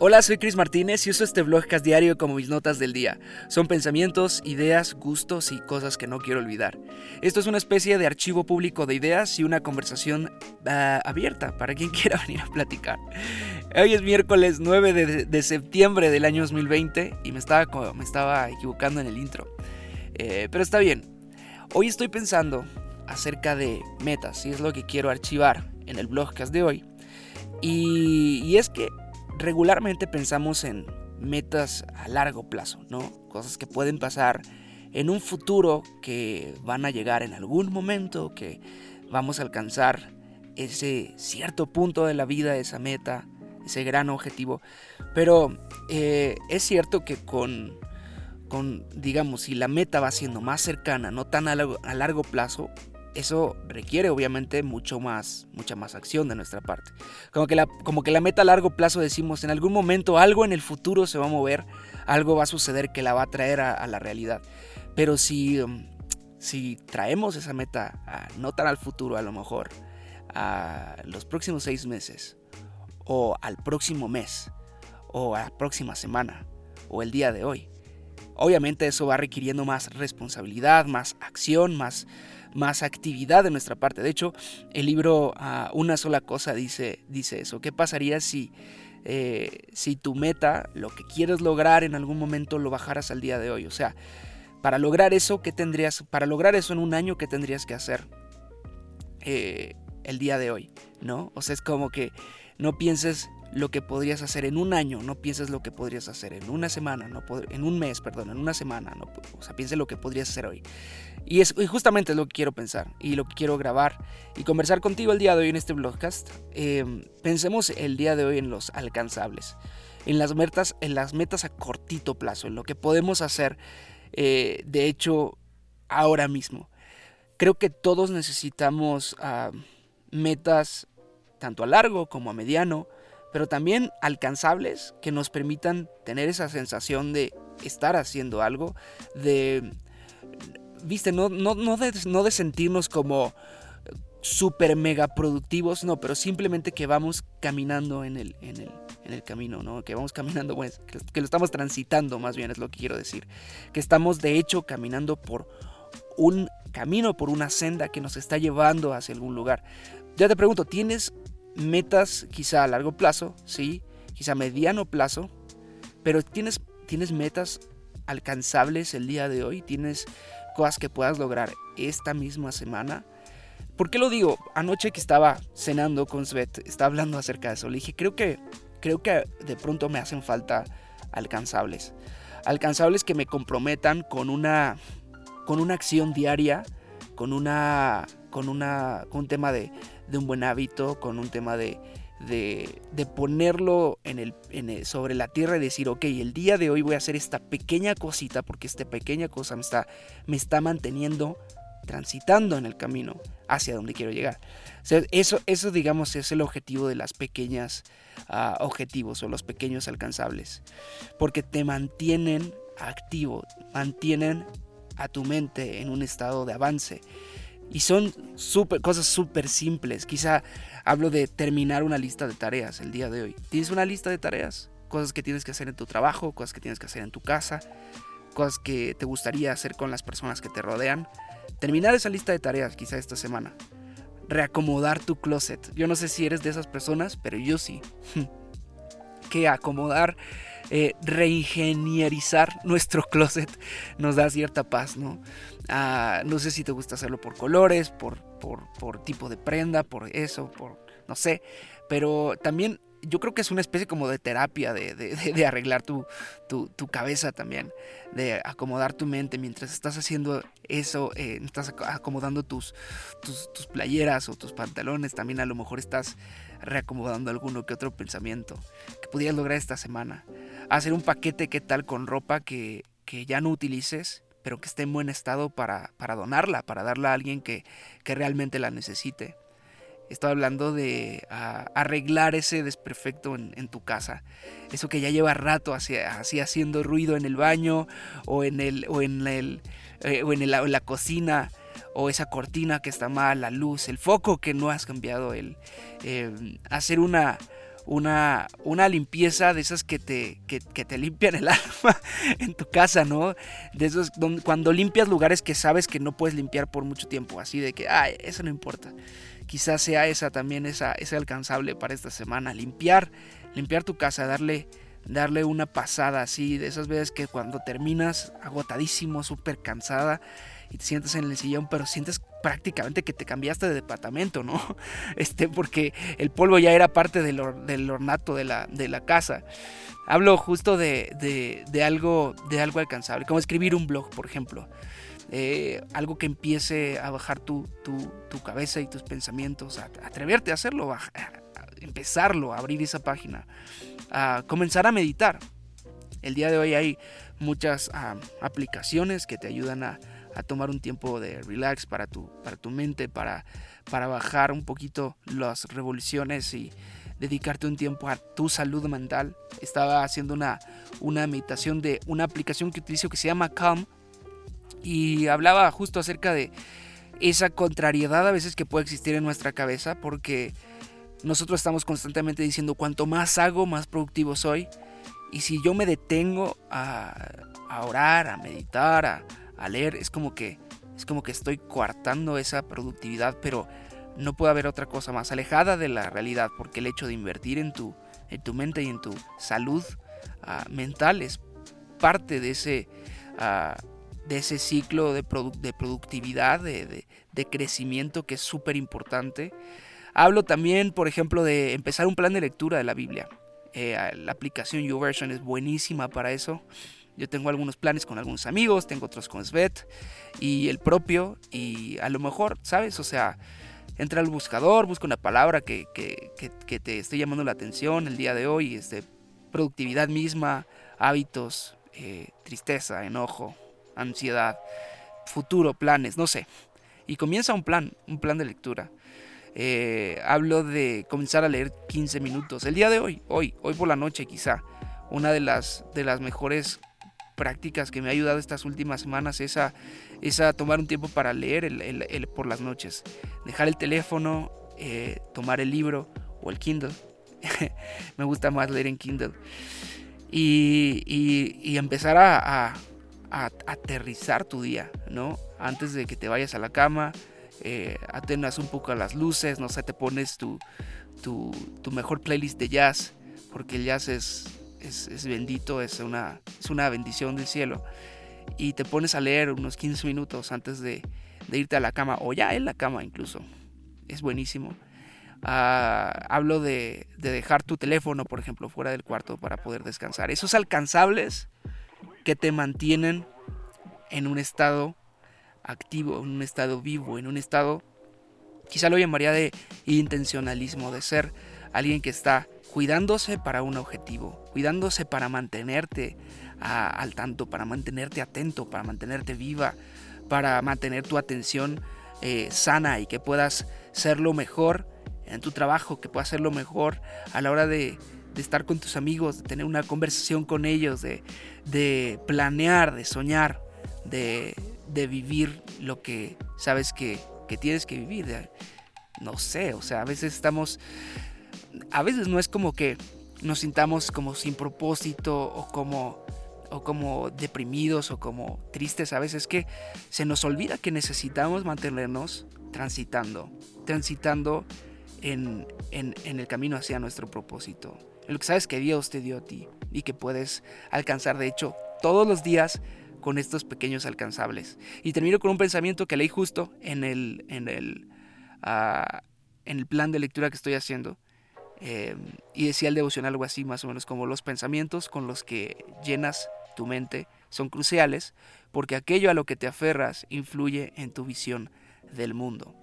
Hola, soy Chris Martínez y uso este blogcast diario como mis notas del día. Son pensamientos, ideas, gustos y cosas que no quiero olvidar. Esto es una especie de archivo público de ideas y una conversación ah, abierta para quien quiera venir a platicar. Hoy es miércoles 9 de, septiembre del año 2020 y me estaba, me estaba equivocando en el intro. Eh, pero está bien. Hoy estoy pensando acerca de metas y es lo que quiero archivar en el blogcast de hoy. y es que regularmente pensamos en metas a largo plazo, ¿no? Cosas que pueden pasar en un futuro que van a llegar en algún momento, que vamos a alcanzar ese cierto punto de la vida, esa meta, ese gran objetivo. Pero eh, es cierto que con, con, digamos, si la meta va siendo más cercana, no tan a largo plazo, eso requiere obviamente mucho más, mucha más acción de nuestra parte. Como que, la, como que la meta a largo plazo decimos, en algún momento algo en el futuro se va a mover, algo va a suceder que la va a traer a, la realidad. Pero si, um, si traemos esa meta no tan al futuro, a lo mejor, a los próximos seis meses, o al próximo mes, o a la próxima semana, o el día de hoy, obviamente eso va requiriendo más responsabilidad, más acción, más más actividad de nuestra parte. De hecho, el libro ah, Una sola cosa dice, dice eso. ¿Qué pasaría si, eh, si tu meta, lo que quieres lograr en algún momento, lo bajaras al día de hoy? O sea, para lograr eso, ¿qué tendrías? Para lograr eso en un año, ¿qué tendrías que hacer eh, el día de hoy? ¿No? O sea, es como que no pienses lo que podrías hacer en un año, no pienses lo que podrías hacer en una semana, no en un mes, perdón, en una semana, no, o sea, piense lo que podrías hacer hoy. Y, es, justamente es lo que quiero pensar y lo que quiero grabar y conversar contigo el día de hoy en este blogcast. Em, pensemos el día de hoy en los alcanzables, en las metas, en las metas a cortito plazo, en lo que podemos hacer, eh, de hecho, ahora mismo. Creo que todos necesitamos ah, metas tanto a largo como a mediano, pero también alcanzables que nos permitan tener esa sensación de estar haciendo algo, de, viste, no, no, no, de, no de sentirnos como super mega productivos, no, pero simplemente que vamos caminando en el, en el, en el camino, ¿no? Que vamos caminando, pues, que, lo estamos transitando, más bien es lo que quiero decir. Que estamos de hecho caminando por un camino, por una senda que nos está llevando hacia algún lugar. Ya te pregunto, ¿tienes metas quizá a largo plazo, sí, quizá a mediano plazo, pero tienes, tienes metas alcanzables el día de hoy, tienes cosas que puedas lograr esta misma semana. ¿Por qué lo digo? Anoche que estaba cenando con Svet, estaba hablando acerca de eso, le dije, creo que, creo que de pronto me hacen falta alcanzables. Alcanzables que me comprometan con una, con una acción diaria, con, una, con, una, con un tema de, de un buen hábito, con un tema de, de, ponerlo en el, sobre la tierra y decir, ok, el día de hoy voy a hacer esta pequeña cosita porque esta pequeña cosa me está, me está manteniendo transitando en el camino hacia donde quiero llegar. eso, eso, digamos, es el objetivo de las pequeñas ah, objetivos o los pequeños alcanzables. Porque te mantienen activo, mantienen a tu mente en un estado de avance. Y son super, cosas súper simples. Quizá hablo de terminar una lista de tareas el día de hoy. ¿Tienes una lista de tareas? Cosas que tienes que hacer en tu trabajo, cosas que tienes que hacer en tu casa, cosas que te gustaría hacer con las personas que te rodean. Terminar esa lista de tareas quizá esta semana. Reacomodar tu closet. Yo no sé si eres de esas personas, pero yo sí. que acomodar eh, reingenierizar nuestro closet nos da cierta paz, ¿no? Ah, no sé si te gusta hacerlo por colores, por, por, tipo de prenda, por eso, por no sé, pero también yo creo que es una especie como de terapia, de, arreglar tu, tu, cabeza también, de acomodar tu mente mientras estás haciendo eso, eh, estás acomodando tus, tus, tus, playeras o tus pantalones, también a lo mejor estás reacomodando alguno que otro pensamiento que pudieras lograr esta semana hacer un paquete, ¿qué tal? Con ropa que, ya no utilices, pero que esté en buen estado para, donarla, para darla a alguien que, realmente la necesite. Estoy hablando de arreglar ese desperfecto en, tu casa. Eso que ya lleva rato así, haciendo ruido en el baño o en, el, o en, el, eh, o en, la cocina. O esa cortina que está mal, la luz, el foco que no has cambiado. El, eh, hacer una, una, una limpieza de esas que te, que, te limpian el alma en tu casa, ¿no? De esos cuando limpias lugares que sabes que no puedes limpiar por mucho tiempo, así de que, ay, eso no importa. Quizás sea esa también, esa, ese alcanzable para esta semana. Limpiar, limpiar tu casa, darle darle una pasada así, de esas veces que cuando terminas agotadísimo, súper cansada y te sientes en el sillón, pero sientes prácticamente que te cambiaste de departamento, ¿no? Este, porque el polvo ya era parte del, del ornato de la, de la, casa. Hablo justo de, de, algo, de algo alcanzable, como escribir un blog, por ejemplo. Eh, algo que empiece a bajar tu, tu, tu cabeza y tus pensamientos, a, atreverte a hacerlo, a, empezarlo, a abrir esa página, a comenzar a meditar. El día de hoy hay muchas ah, aplicaciones que te ayudan a, tomar un tiempo de relax para tu, para tu mente, para, para bajar un poquito las revoluciones y dedicarte un tiempo a tu salud mental. Estaba haciendo una, una meditación de una aplicación que utilizo que se llama Calm y hablaba justo acerca de esa contrariedad a veces que puede existir en nuestra cabeza porque nosotros estamos constantemente diciendo cuanto más hago, más productivo soy. Y si yo me detengo a, orar, a meditar, a, leer, es como que es como que estoy coartando esa productividad, pero no puede haber otra cosa más alejada de la realidad, porque el hecho de invertir en tu, en tu mente y en tu salud ah, mental es parte de ese, ah, de ese ciclo de, de productividad, de, de, crecimiento que es súper importante. Hablo también, por ejemplo, de empezar un plan de lectura de la Biblia. Eh, la aplicación YouVersion es buenísima para eso. Yo tengo algunos planes con algunos amigos, tengo otros con Svet y el propio. Y a lo mejor, ¿sabes? O sea, entra al buscador, busca una palabra que, te esté llamando la atención el día de hoy. Este, productividad misma, hábitos, eh, tristeza, enojo, ansiedad, futuro, planes, no sé. Y comienza un plan, un plan de lectura. Eh, hablo de comenzar a leer 15 minutos. El día de hoy, hoy, hoy por la noche quizá, una de las, de las mejores prácticas que me ha ayudado estas últimas semanas es a, tomar un tiempo para leer por las noches. Dejar el teléfono, eh, tomar el libro o el Kindle. me gusta más leer en Kindle. Y, empezar a, a, aterrizar tu día, ¿no? Antes de que te vayas a la cama, eh, atenas un poco a las luces, no sé, te pones tu, tu, mejor playlist de jazz, porque el jazz es, es, bendito, es una, es una bendición del cielo, y te pones a leer unos 15 minutos antes de, irte a la cama, o ya en la cama incluso, es buenísimo. Ah, hablo de, de, dejar tu teléfono, por ejemplo, fuera del cuarto para poder descansar. Esos alcanzables que te mantienen en un estado activo, en un estado vivo, en un estado, quizá lo llamaría de intencionalismo, de ser alguien que está cuidándose para un objetivo, cuidándose para mantenerte al tanto, para mantenerte atento, para mantenerte viva, para mantener tu atención eh, sana y que puedas ser lo mejor en tu trabajo, que puedas ser lo mejor a la hora de, estar con tus amigos, de tener una conversación con ellos, de, planear, de soñar, de, de vivir lo que sabes que, tienes que vivir. No sé, o sea, a veces estamos, a veces no es como que nos sintamos como sin propósito o como o como deprimidos o como tristes, a veces que se nos olvida que necesitamos mantenernos transitando, transitando en, en, en, el camino hacia nuestro propósito. Lo que sabes que Dios te dio a ti y que puedes alcanzar, de hecho, todos los días con estos pequeños alcanzables. Y termino con un pensamiento que leí justo en el, en el, ah, en el plan de lectura que estoy haciendo. Em, y decía el devocional algo así, más o menos como los pensamientos con los que llenas tu mente son cruciales porque aquello a lo que te aferras influye en tu visión del mundo.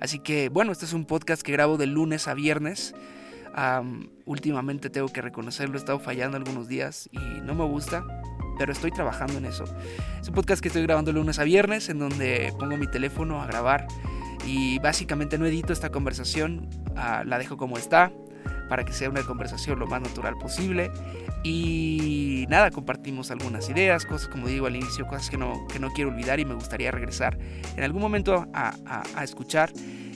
Así que bueno, este es un podcast que grabo de lunes a viernes. últimamente tengo que reconocerlo, he estado fallando algunos días y no me gusta, pero estoy trabajando en eso. Es un podcast que estoy grabando lunes a viernes, en donde pongo mi teléfono a grabar y básicamente no edito esta conversación, ah, la dejo como está, para que sea una conversación lo más natural posible. Y nada, compartimos algunas ideas, cosas como digo al inicio, cosas que no, que no quiero olvidar y me gustaría regresar en algún momento a, a escuchar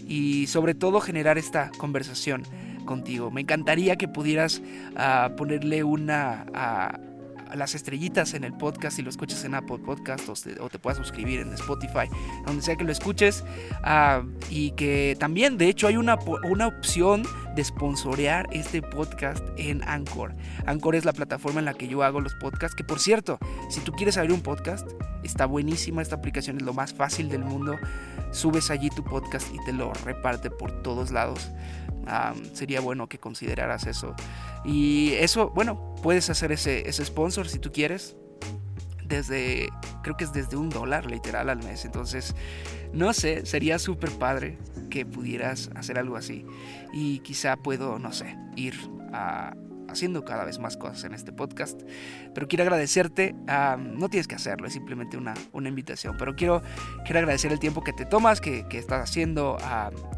y sobre todo generar esta conversación contigo. Me encantaría que pudieras ah, ponerle una... a las estrellitas en el podcast si lo escuchas en Apple Podcast o te, puedas suscribir en Spotify, donde sea que lo escuches. Ah, y que también, de hecho, hay una, una opción de sponsorear este podcast en Anchor. Anchor es la plataforma en la que yo hago los podcasts, que por cierto, si tú quieres abrir un podcast, está buenísima esta aplicación, es lo más fácil del mundo. Subes allí tu podcast y te lo reparte por todos lados. sería bueno que consideraras eso. Y eso, bueno, puedes hacer ese, ese sponsor si tú quieres desde, creo que es desde un dólar literal al mes. Entonces, no sé, sería súper padre que pudieras hacer algo así. Y quizá puedo, no sé, ir a haciendo cada vez más cosas en este podcast. Pero quiero agradecerte, no tienes que hacerlo, es simplemente una, una invitación, pero quiero, quiero agradecer el tiempo que te tomas, que, que estás haciendo,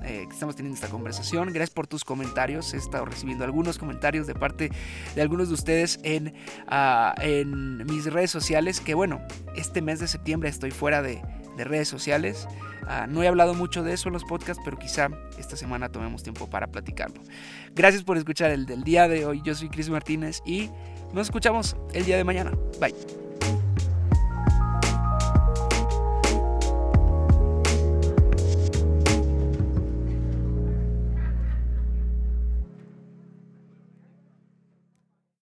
eh, que estamos teniendo esta conversación. Gracias por tus comentarios, he estado recibiendo algunos comentarios de parte de algunos de ustedes en, en mis redes sociales, que bueno, este mes de septiembre estoy fuera de, de redes sociales. Ah, no he hablado mucho de eso en los podcasts, pero quizá esta semana tomemos tiempo para platicarlo. Gracias por escuchar el del día de hoy. Yo soy Chris Martínez y nos escuchamos el día de mañana. Bye.